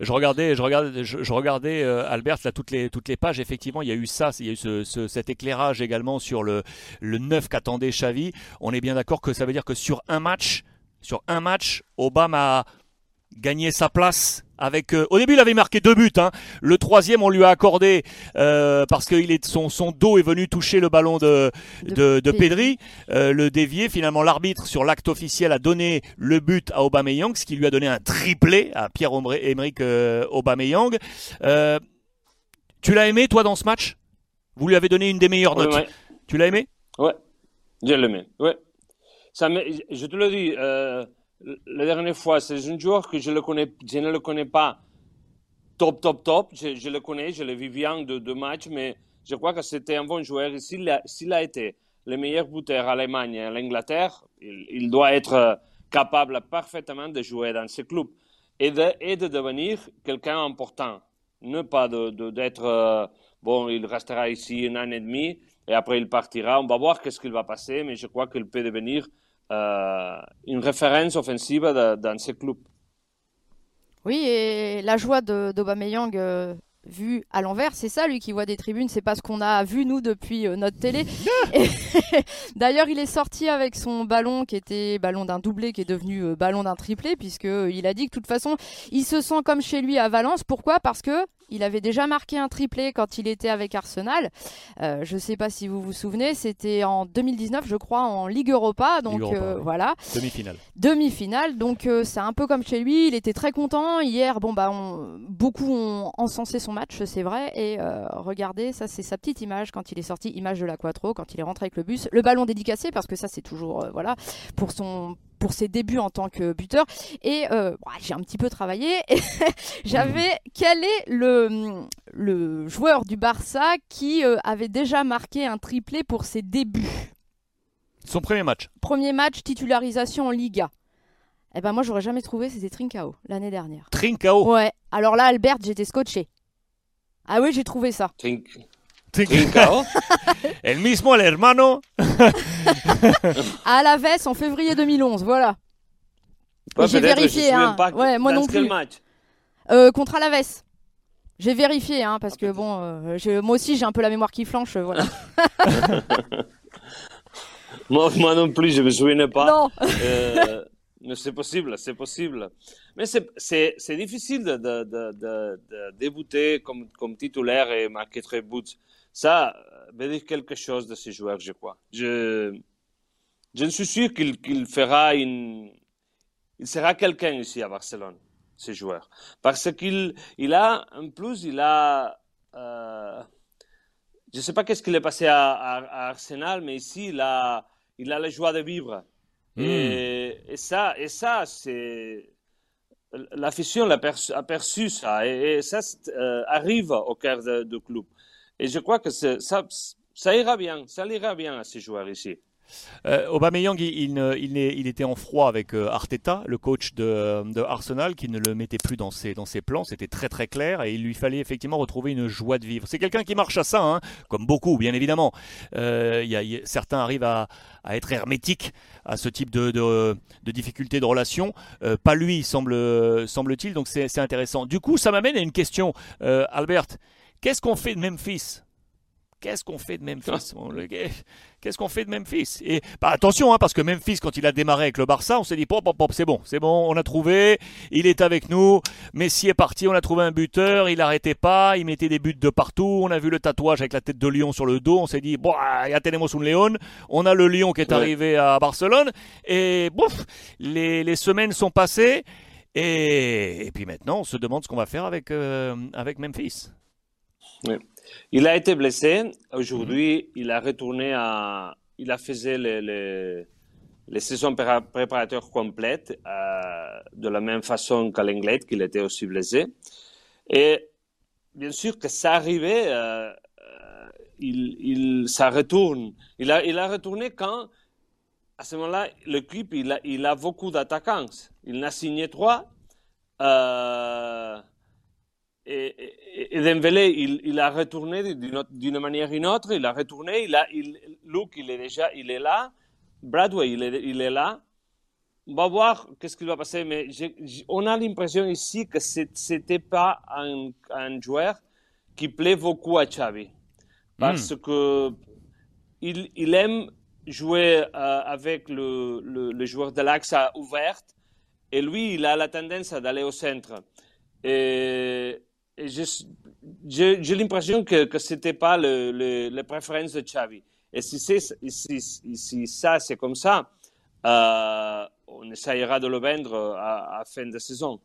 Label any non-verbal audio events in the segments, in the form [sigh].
je regardais, je regardais, je, regardais Albert là toutes les pages. Effectivement, il y a eu ça, il y a eu ce, cet éclairage également sur le 9 qu'attendait Xavi. On est bien d'accord que ça veut dire que sur un match, sur un match, Obama a gagné sa place avec euh, au début il avait marqué deux buts hein. le troisième on lui a accordé euh, parce que est son, son dos est venu toucher le ballon de de, de, Pedri. Euh, le dévier finalement l'arbitre sur l'acte officiel a donné le but à Aubameyang ce qui lui a donné un triplé à Pierre-Emerick Aubameyang. Tu l'as aimé toi dans ce match? Vous lui avez donné une des meilleures notes. tu l'as aimé? Ouais. J'ai aimé ouais. Ça je te le dis la dernière fois, c'est un joueur que je, ne le connais pas top, top, top. Je, le connais, je l'ai vu bien de, de matchs, mais je crois que c'était un bon joueur. s'il a, été le meilleur buteur à l'Allemagne et à l'Angleterre, il, doit être capable parfaitement de jouer dans ce club et de, devenir quelqu'un d'important. Ne pas d'être, euh, bon, il restera ici un an et demi et après il partira. On va voir qu'est-ce qu'il va passer, mais je crois qu'il peut devenir euh, une référence offensive dans ce club. Oui, et la joie d'Aubameyang euh, vu à l'envers, c'est ça lui qui voit des tribunes, c'est pas ce qu'on a vu nous depuis euh, notre télé. [laughs] [laughs] D'ailleurs, il est sorti avec son ballon qui était ballon d'un doublé qui est devenu ballon d'un triplé puisque il a dit que de toute façon, il se sent comme chez lui à Valence. Pourquoi? Parce que il avait déjà marqué un triplé quand il était avec Arsenal. Euh, je ne sais pas si vous vous souvenez, c'était en 2019, je crois, en Ligue Europa. Donc euh, voilà. Demi-finale. Demi-finale. Donc euh, c'est un peu comme chez lui. Il était très content. Hier, bon bah, beaucoup ont encensé son match, c'est vrai. Et regardez, ça c'est sa petite image quand il est sorti, image de la Quattro, quand il est rentré avec le bus, le ballon dédicacé parce que ça c'est toujours voilà pour son pour ses débuts en tant que buteur. Et euh, j'ai un petit peu travaillé. [laughs] J'avais quel est le, le joueur du Barça qui euh, avait déjà marqué un triplé pour ses débuts? Son premier match. Premier match, titularisation en Liga. Eh ben moi j'aurais jamais trouvé, c'était Trincao l'année dernière. Trincao Ouais. Alors là Albert, j'étais scotché. Ah oui, j'ai trouvé ça. Trincao [laughs] El mismo el hermano. à la veste en février 2011, voilà. J'ai vérifié, hein. ouais, moi non plus. Match euh, contre Alaves. J'ai vérifié, hein, parce que bon, euh, moi aussi j'ai un peu la mémoire qui flanche, voilà. [laughs] moi, moi, non plus, je me souviens pas. Non. Euh, [laughs] mais c'est possible, c'est possible. Mais c'est difficile de, de, de, de, débuter comme, comme titulaire et marquer très buts. Ça veut dire quelque chose de ces joueurs, je crois. Je, je suis sûr qu'il fera une. Il sera quelqu'un ici à Barcelone, ce joueur. Parce qu'il il a, en plus, il a. Euh, je ne sais pas qu'est-ce qu'il est passé à, à, Arsenal, mais ici, il a, il a la joie de vivre. Hmm. Et, ça, et ça c'est. L'afition l'a aperçu ça, et, ça euh, arrive au cœur du club. Et je crois que ça, ira bien, ça ira bien à ces joueurs ici. Euh, Aubameyang, il, était en froid avec euh, Arteta, le coach de, Arsenal, qui ne le mettait plus dans ses, plans. C'était très très clair et il lui fallait effectivement retrouver une joie de vivre. C'est quelqu'un qui marche à ça, hein, comme beaucoup, bien évidemment. Euh, y a, certains arrivent à, être hermétiques à ce type de, de, de difficultés de relation. Euh, pas lui, semble, semble-t-il. Donc c'est intéressant. Du coup, ça m'amène à une question, euh, Albert. Qu'est-ce qu'on fait de Memphis Qu'est-ce qu'on fait de Memphis Qu'est-ce qu'on fait de Memphis Et bah, attention, hein, parce que Memphis, quand il a démarré avec le Barça, on s'est dit, pop, pop, pop, c'est bon, c'est bon, on a trouvé, il est avec nous, Messi est parti, on a trouvé un buteur, il n'arrêtait pas, il mettait des buts de partout, on a vu le tatouage avec la tête de lion sur le dos, on s'est dit, bon, ah, ya tenemos un león, on a le lion qui est arrivé à Barcelone, et bouf, les, les semaines sont passées, et, et, puis maintenant, on se demande ce qu'on va faire avec, euh, avec Memphis. Il a été blessé. Aujourd'hui, il a retourné à. Il a fait les, les, les saisons préparatoires complètes euh, de la même façon qu'à l'anglais, qu'il était aussi blessé. Et bien sûr que ça arrivait, euh, euh, il, il, ça retourne. Il a, il a retourné quand, à ce moment-là, l'équipe, il a, il a beaucoup d'attaquants. Il a signé trois. Euh, et, et, Dembélé, il, il, a retourné d'une manière ou d'une autre, il a retourné, il a, il, Luke, il est déjà, il est là, Bradway, il est, il est là, on va voir qu'est-ce qui va passer, mais on a l'impression ici que c'était pas un, un, joueur qui plaît beaucoup à Xavi. Parce hmm. que il, il, aime jouer euh, avec le, le, joueur de l'axe ouverte et lui, il a la tendance d'aller au centre. Et, j'ai l'impression que ce n'était pas le, les préférences de Xavi. Et si, ça, c'est comme ça, euh, on essayera de le vendre à, à, fin de saison.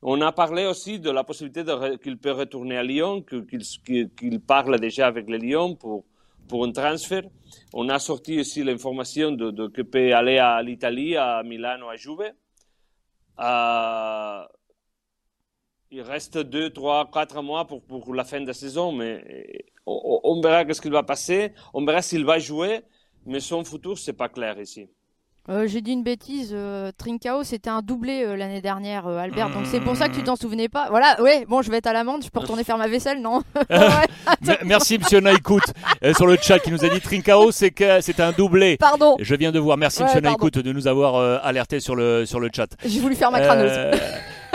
On a parlé aussi de la possibilité qu'il peut retourner à Lyon, qu'il parle déjà avec le Lyon pour, un transfert. On a sorti aussi l'information de, de qu'il peut aller à l'Italie, à Milano, à Juve. Euh, il reste deux, trois, quatre mois pour, pour la fin de la saison, mais on, on verra ce qu'il va passer. On verra s'il va jouer, mais son futur, c'est pas clair ici. Euh, j'ai dit une bêtise. Euh, Trincao, c'était un doublé euh, l'année dernière, Albert. Donc c'est pour ça que tu t'en souvenais pas. Voilà, ouais, bon, je vais être à l'amende. Je peux retourner faire ma vaisselle, non? [laughs] [laughs] Merci, monsieur Naïkout, sur le chat qui nous a dit Trincao, c'est que c'était un doublé. Pardon. Je viens de voir. Merci, monsieur Naïkout, de nous avoir alerté sur le, sur le chat. J'ai voulu faire ma crâneuse.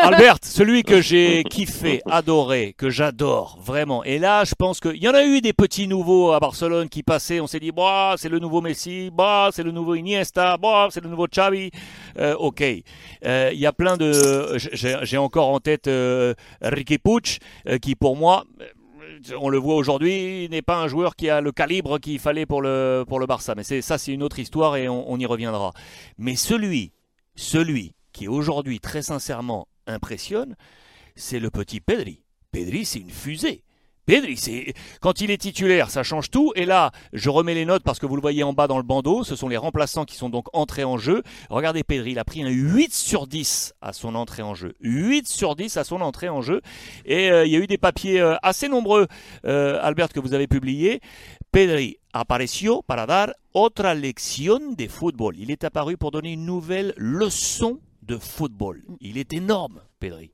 Albert, celui que j'ai kiffé, adoré, que j'adore vraiment. Et là, je pense qu'il y en a eu des petits nouveaux à Barcelone qui passaient. On s'est dit, bah, c'est le nouveau Messi, bah, c'est le nouveau Iniesta, bah, c'est le nouveau Xavi. Euh, ok. Euh, il y a plein de. J'ai encore en tête euh, Ricky Puig, qui pour moi on le voit aujourd'hui, n'est pas un joueur qui a le calibre qu'il fallait pour le, pour le Barça. Mais ça, c'est une autre histoire et on, on, y reviendra. Mais celui, celui qui aujourd'hui, très sincèrement, impressionne, c'est le petit Pedri. Pedri, c'est une fusée. Pedri, c'est quand il est titulaire, ça change tout. Et là, je remets les notes parce que vous le voyez en bas dans le bandeau. Ce sont les remplaçants qui sont donc entrés en jeu. Regardez Pedri, il a pris un 8 sur 10 à son entrée en jeu. 8 sur 10 à son entrée en jeu. Et euh, il y a eu des papiers euh, assez nombreux, euh, Albert, que vous avez publiés. Pedri apareció para dar otra de. Il est apparu pour donner une nouvelle leçon de football. Il est énorme, Pedri.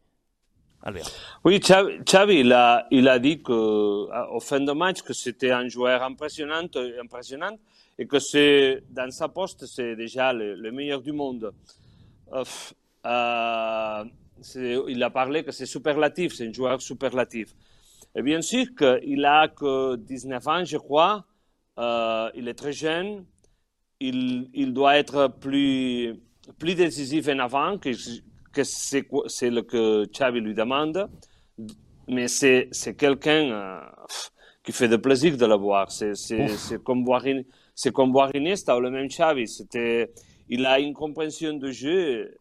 Albert. Oui, Xavi, il, a, il a dit qu'au fin de match que c'était un joueur impressionnant, impressionnant et que c'est dans sa poste, c'est déjà le, meilleur du monde. Euh, euh, il a parlé que c'est superlatif, c'est un joueur superlatif. Et bien sûr qu'il a que 19 ans, je crois. Euh, il est très jeune. Il, il doit être plus plus décisif en avant, que, que c'est ce que Xavi lui demande, mais c'est quelqu'un euh, qui fait de plaisir de le voir. C'est comme voir c'est comme voir Iniesta ou le même Xavi. C'était, il a une compréhension de jeu euh,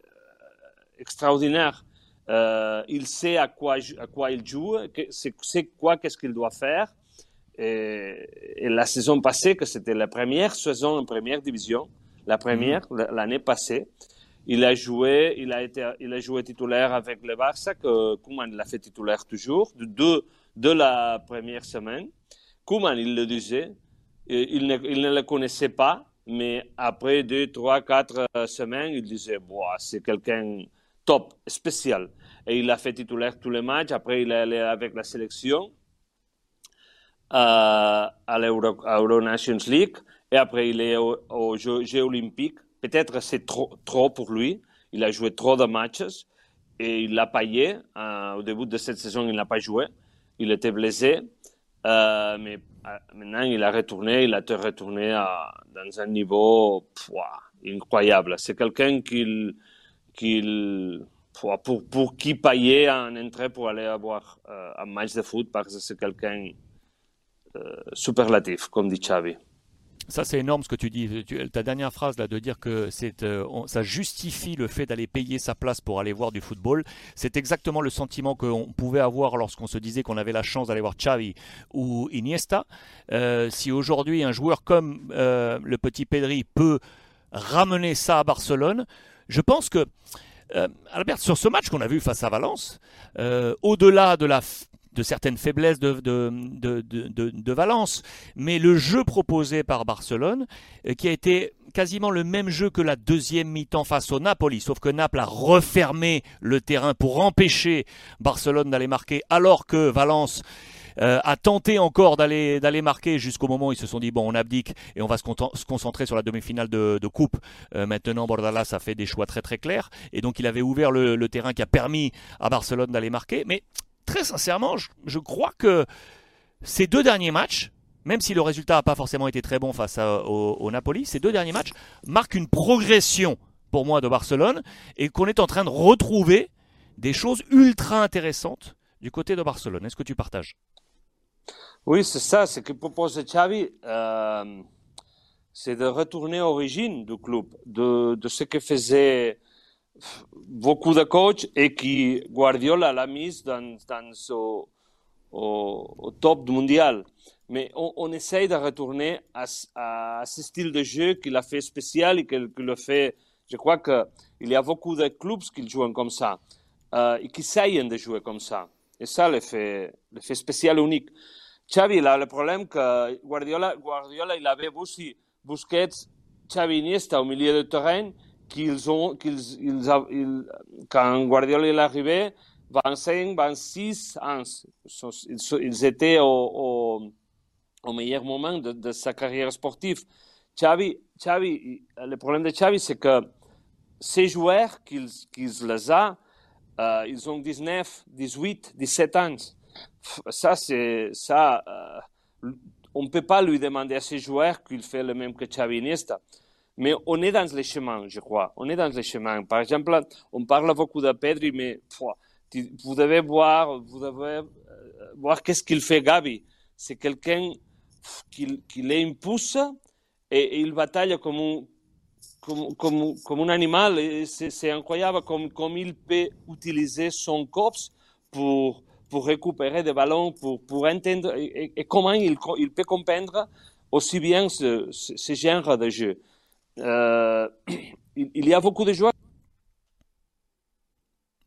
extraordinaire. Euh, il sait à quoi, à quoi il joue, c'est quoi, qu'est-ce qu'il doit faire. Et, et, la saison passée, que c'était la première saison en première division, la première, mhm. l'année passée. Il a joué, il a été, il a joué titulaire avec le Barça, que Koeman l'a fait titulaire toujours, de, de la première semaine. Koeman, il le disait, il ne, il ne le connaissait pas, mais après deux, trois, quatre euh, semaines, il disait, c'est quelqu'un top, spécial. Et il a fait titulaire tous les matchs. Après, il est allé avec la sélection euh, à l'Euro Nations League. Et après, il est aux Jeux, olympiques. Peut-être c'est trop, trop pour lui. Il a joué trop de matchs et il l'a payé. Euh, au début de cette saison, il n'a pas joué. Il était blessé. Euh, mais euh, maintenant, il a retourné. Il a été retourné dans un niveau incroyable. C'est quelqu'un qui, qui pour, pour qui payer un entrée pour aller avoir un match de foot parce que c'est quelqu'un superlatif, comme dit Xavi. Ça, c'est énorme ce que tu dis. ta dernière phrase là de dire que euh, ça justifie le fait d'aller payer sa place pour aller voir du football. C'est exactement le sentiment qu'on pouvait avoir lorsqu'on se disait qu'on avait la chance d'aller voir Xavi ou Iniesta. Euh, si aujourd'hui un joueur comme euh, le petit Pedri peut ramener ça à Barcelone, je pense que Albert, sur ce match qu'on a vu face à Valence, au-delà de la de certaines faiblesses de, de, de, de, Valence. Mais le jeu proposé par Barcelone, euh, qui a été quasiment le même jeu que la deuxième mi-temps face au Napoli, sauf que Naples a refermé le terrain pour empêcher Barcelone d'aller marquer, alors que Valence a tenté encore d'aller d'aller marquer jusqu'au moment où ils se sont dit bon on abdique et on va se, se concentrer sur la demi-finale de, de coupe. maintenant Bordalas a fait des choix très très clairs et donc il avait ouvert le, le terrain qui a permis à Barcelone d'aller marquer. Mais très sincèrement, je, crois que ces deux derniers matchs, même si le résultat n'a pas forcément été très bon face au, Napoli, ces deux derniers matchs marquent une progression pour moi de Barcelone et qu'on est en train de retrouver des choses ultra intéressantes du côté de Barcelone. Est-ce que tu partages? Oui, c'est ça. Ce que propose Xavi, euh, c'est de retourner à l'origine du club, de, de ce que faisait beaucoup de coachs et qui Guardiola l'a mis dans, dans au, au, au, top mondial. Mais on, essaye de retourner à, à, ce style de jeu qu'il a fait spécial et qu'il le fait. Je crois qu'il y a beaucoup de clubs qui jouent comme ça euh, et qui essayent de jouer comme ça. Et ça le fait, le fait spécial unique. Xavi, là, le problème que Guardiola, Guardiola il avait aussi Busquets, Xavi Iniesta au milieu de terrain qu'ils ont, qu'ils, ils, quand Guardiola est arrivé, 25, 26 ans, ils, étaient au, meilleur moment de, de, sa carrière sportive. Xavi, Xavi, le problème de Xavi, c'est que ces joueurs qu'ils, qu'ils les a, euh, ils ont 19, 18, 17 ans. Ça, c'est, ça, euh, on ne peut pas lui demander à ces joueurs qu'il fait le même que Xavi Iniesta. Mais on est dans les chemins, je crois. On est dans les chemins. Par exemple, on parle beaucoup de Pedri, mais vous devez voir, vous devez euh, voir qu'est-ce qu'il fait Gabi. C'est quelqu'un qui, qui l'impulse et, il bataille comme un, comme, comme, animal. C'est incroyable comme, il peut utiliser son corps pour, récupérer des ballons, pour, entendre et, comment il, peut comprendre aussi bien ce genre de jeu. Euh, [clears throat] il y a beaucoup de joueurs.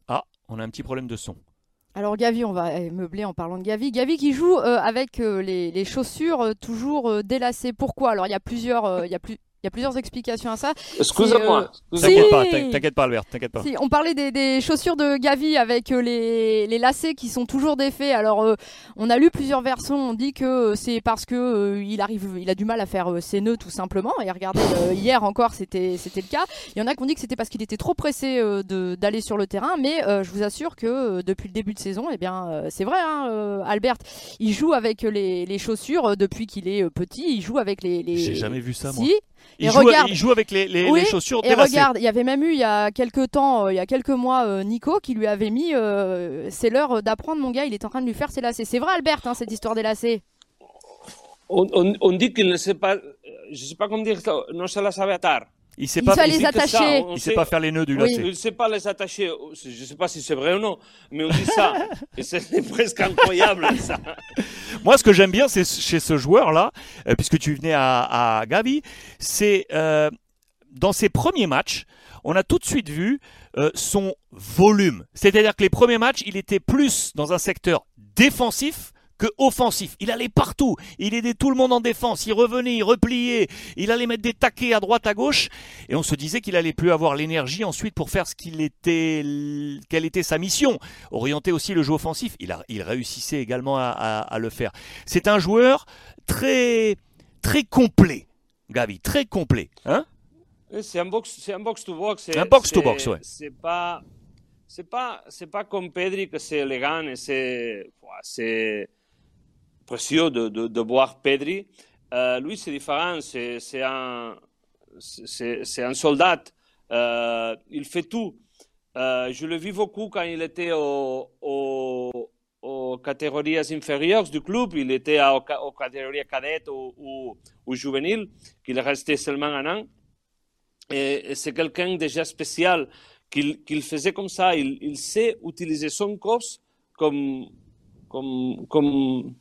Ah, on a un petit problème de son. Alors Gavi, on va meubler en parlant de Gavi. Gavi qui joue euh, avec euh, les, les, chaussures toujours délacées. Pourquoi? Alors il y a plusieurs, il y a plus, il y a plusieurs explications à ça. Excusez-moi. Euh, t'inquiète pas, t'inquiète pas, Albert, t'inquiète pas. Si, on parlait des, des, chaussures de Gavi avec euh, les, les, lacets qui sont toujours défaits. Alors, euh, on a lu plusieurs versions. On dit que c'est parce que il arrive, il a du mal à faire ses nœuds tout simplement. Et regardez, hier encore, c'était c'était le cas. Il y en a qui ont dit que c'était parce qu'il était trop pressé d'aller sur le terrain. Mais je vous assure que depuis le début de saison, eh bien, c'est vrai, hein, Albert, il joue avec les, les chaussures depuis qu'il est petit. Il joue avec les. les... J'ai jamais vu ça, moi. Il, joue, regarde, il joue avec les, les, les chaussures et regarde, il y avait même eu il y a quelques temps, euh, il y a quelques mois, euh, Nico qui lui avait mis euh, c'est l'heure d'apprendre mon gars, il est en train de lui faire ses lacets. C'est vrai Albert, hein, cette histoire des lacets. On, on, on, dit qu'il ne sait pas, je sais pas comment dire, non se la sabe atar. Il sait pas, il les attacher. il sait pas faire les nœuds du lacet. Il sait pas les attacher. Je sais pas si c'est vrai ou non, mais on dit ça. [laughs] et c'est presque incroyable ça. [laughs] Moi, ce que j'aime bien, c'est chez ce joueur-là, euh, puisque tu venais à, à Gavi, c'est euh, dans ses premiers matchs, on a tout de suite vu euh, son volume. C'est-à-dire que les premiers matchs, il était plus dans un secteur défensif que offensif. Il allait partout. Il aidait tout le monde en défense. Il revenait, il repliait. Il allait mettre des taquets à droite, à gauche. Et on se disait qu'il allait plus avoir l'énergie ensuite pour faire ce qu'il était, quelle était sa mission. Orienter aussi le jeu offensif. Il, a, il réussissait également à, à, le faire. C'est un joueur très, très complet. Gavi, très complet. Hein? C'est un box, c'est un box to box. Un box to box, ouais. C'est pas, c'est pas, c'est pas comme Pedri que c'est élégant et c'est, c'est précieux de, de, de voir Pedri. Euh, lui, c'est différent. C'est, un, un soldat. Euh, il fait tout. Euh, je le vis beaucoup quand il était au, au, aux catégories inférieures du club. Il était aux, catégories cadettes ou, ou, ou juvéniles, qu'il est resté seulement un an. Et, c'est quelqu'un déjà spécial qu'il qu'il faisait comme ça. Il, il sait utiliser son corps comme, comme, comme,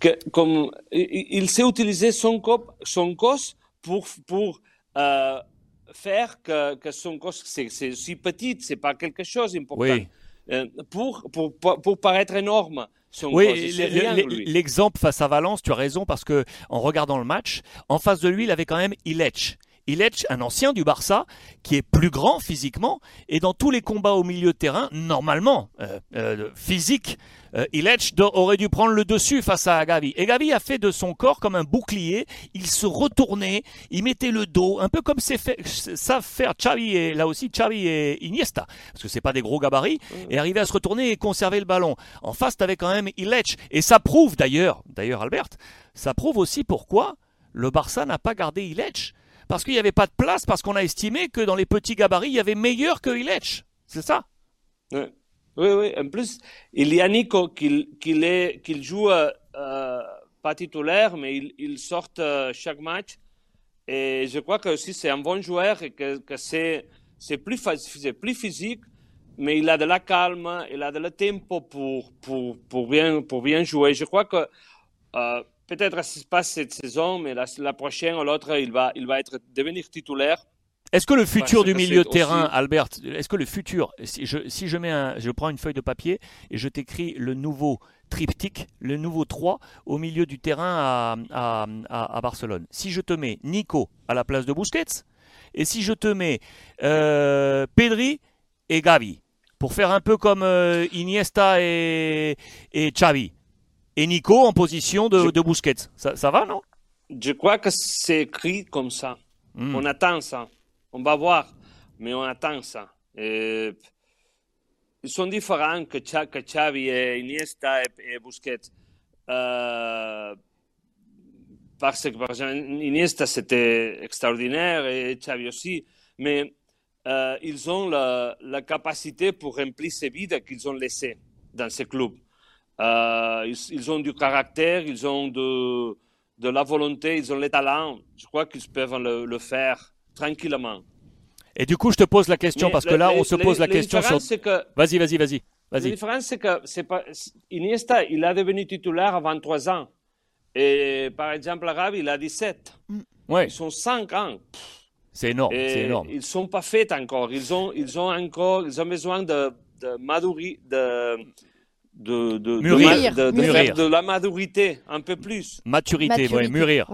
que, comme il sait utiliser son corps, son corps pour, pour euh, faire que, que son corps, c'est si petit, c'est pas quelque chose d'important. Oui. Euh, pour, pour, pour paraître énorme. Son oui, l'exemple face à Valence, tu as raison, parce que en regardant le match, en face de lui, il avait quand même Ilech. Ilech, un ancien du Barça, qui est plus grand physiquement, et dans tous les combats au milieu de terrain, normalement, euh, euh, physique, euh, aurait dû prendre le dessus face à Gavi. Et Gavi a fait de son corps comme un bouclier, il se retournait, il mettait le dos, un peu comme fait, savent faire Xavi et là aussi Xavi et Iniesta, parce que c'est pas des gros gabarits, et arriver à se retourner et conserver le ballon. En face, t'avais quand même Ilech, et ça prouve d'ailleurs, d'ailleurs Albert, ça prouve aussi pourquoi le Barça n'a pas gardé Ilech parce qu'il n'y avait pas de place, parce qu'on a estimé que dans les petits gabarits, il y avait meilleur que Ilech. C'est ça? Oui. oui, En plus, il y a Nico qui, joue euh, pas titulaire, mais il, sort euh, chaque match. Et je crois que aussi c'est un bon joueur et que, c'est, plus, plus physique, mais il a de la calme, il a de la tempo pour, pour, pour, bien, pour bien jouer. Je crois que euh, peut-être pas cette saison, mais la, prochaine ou l'autre, il va, il va être, devenir titulaire. Est-ce que le futur du milieu de terrain, Albert, est-ce que le futur, si je, si je, mets un, je prends une feuille de papier et je t'écris le nouveau triptyque, le nouveau 3 au milieu du terrain à, à, Barcelone? Si je te mets Nico à la place de Busquets, et si je te mets euh, Pedri et Gavi, pour faire un peu comme euh, Iniesta et, et Xavi, et Nico en position de, de Busquets. Ça, ça, va, non? Je crois que c'est écrit comme ça. Hmm. On attend ça. On va voir, mais on attend ça. Et ils sont différents que, que Xavi et Iniesta et, Busquets. Euh, parce que, par exemple, Iniesta, c'était extraordinaire et Xavi aussi. Mais euh, ils ont la, la, capacité pour remplir ces vides qu'ils ont laissées dans ces clubs. Euh, ils, ont du caractère, ils ont de, de, la volonté, ils ont les talents. Je crois qu'ils peuvent le, faire tranquillement. Et du coup, je te pose la question, parce que là, on se pose la question sur... Vas-y, vas-y, vas-y. la différence, c'est que c'est pas... Iniesta, il a devenu titulaire à 23 ans. Et par exemple, Arabe, il a 17. Mm. Ouais. Ils sont 5 ans. C'est énorme, c'est énorme. Ils ne sont pas faits encore. Ils ont, ils ont encore, ils ont besoin de, de, de, de, de, mûrir. De, de, la maturité un peu plus. Maturité, oui, mûrir.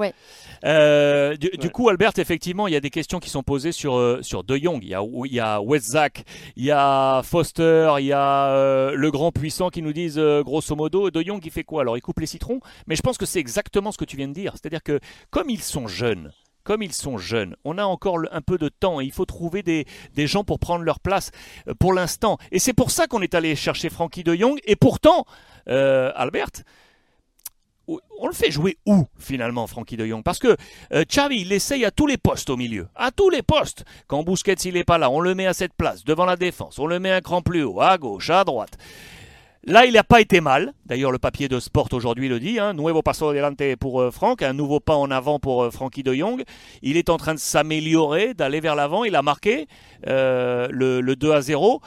Euh, du, coup, Albert, effectivement, il y a des questions qui sont posées sur, euh, sur De Jong. Il y a, il y a Westzak, il y a Foster, il y a euh, le grand puissant qui nous disent grosso modo, De Jong, il fait quoi? Alors, il coupe les citrons, mais je pense que c'est exactement ce que tu viens de dire. C'est-à-dire que comme ils sont jeunes, comme ils sont jeunes, on a encore un peu de temps et il faut trouver des, gens pour prendre leur place euh, pour l'instant. Et c'est pour ça qu'on est allé chercher Frankie de Jong. Et pourtant, euh, Albert, on le fait jouer où finalement, Frankie de Jong? Parce que euh, il essaye à tous les postes au milieu, à tous les postes. Quand Busquets il n'est pas là, on le met à cette place, devant la défense, on le met un cran plus haut, à gauche, à droite. Là, il n'a pas été mal. D'ailleurs, le papier de Sport aujourd'hui le dit. Hein. Nuevo paso adelante pour euh, Franck, un nouveau pas en avant pour euh, Frankie de Jong. Il est en train de s'améliorer, d'aller vers l'avant. Il a marqué euh, le, 2 à 0.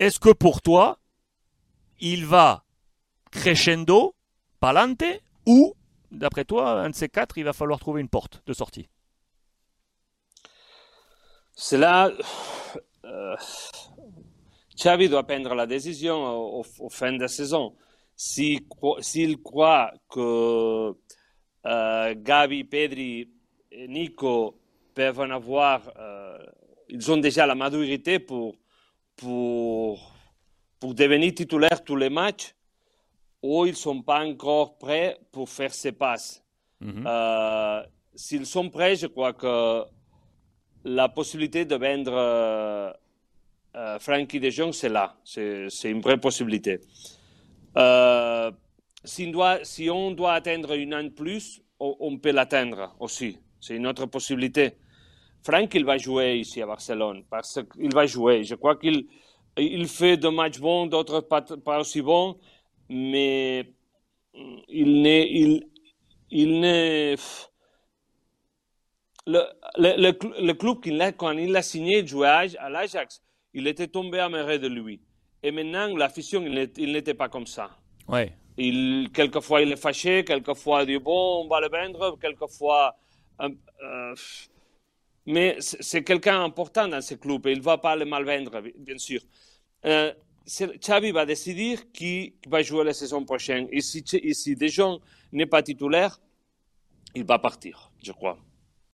Est-ce que pour toi, il va crescendo, palante, ou, d'après toi, un de ces quatre, il va falloir trouver une porte de sortie? C'est là. Xavi doit prendre la décision au, fin de la saison. S'il croit que euh, Gabi, Pedri et Nico peuvent en avoir, euh, ils ont déjà la maturité pour, pour, pour devenir titulaires tous les matchs, ou ils ne sont pas encore prêts pour faire ces passes. Mhm. Euh, s'ils sont prêts, je crois que la possibilité de vendre euh, Frankie de Jong, c'est là. C'est une vraie possibilité. Euh, si, on doit, atteindre une an de plus, on, peut l'atteindre aussi. C'est une autre possibilité. Franck, il va jouer ici à Barcelone. Parce qu'il va jouer. Je crois qu'il il fait de matchs bons, d'autres pas, aussi bons. Mais il n'est. Il, n'est le, le, le, club, quand il a signé, jouait à l'Ajax il était tombé amoureux de lui. Et maintenant, l'affection, il n'était pas comme ça. Ouais. Il, quelquefois, il est fâché, quelquefois, il dit bon, on va le vendre, quelquefois. Euh, euh, mais c'est quelqu'un important dans ce club et il ne va pas le mal vendre, bien sûr. Euh, Xavi va décider qui va jouer la saison prochaine. Et si, et si n'est pas titulaire, il va partir, je crois.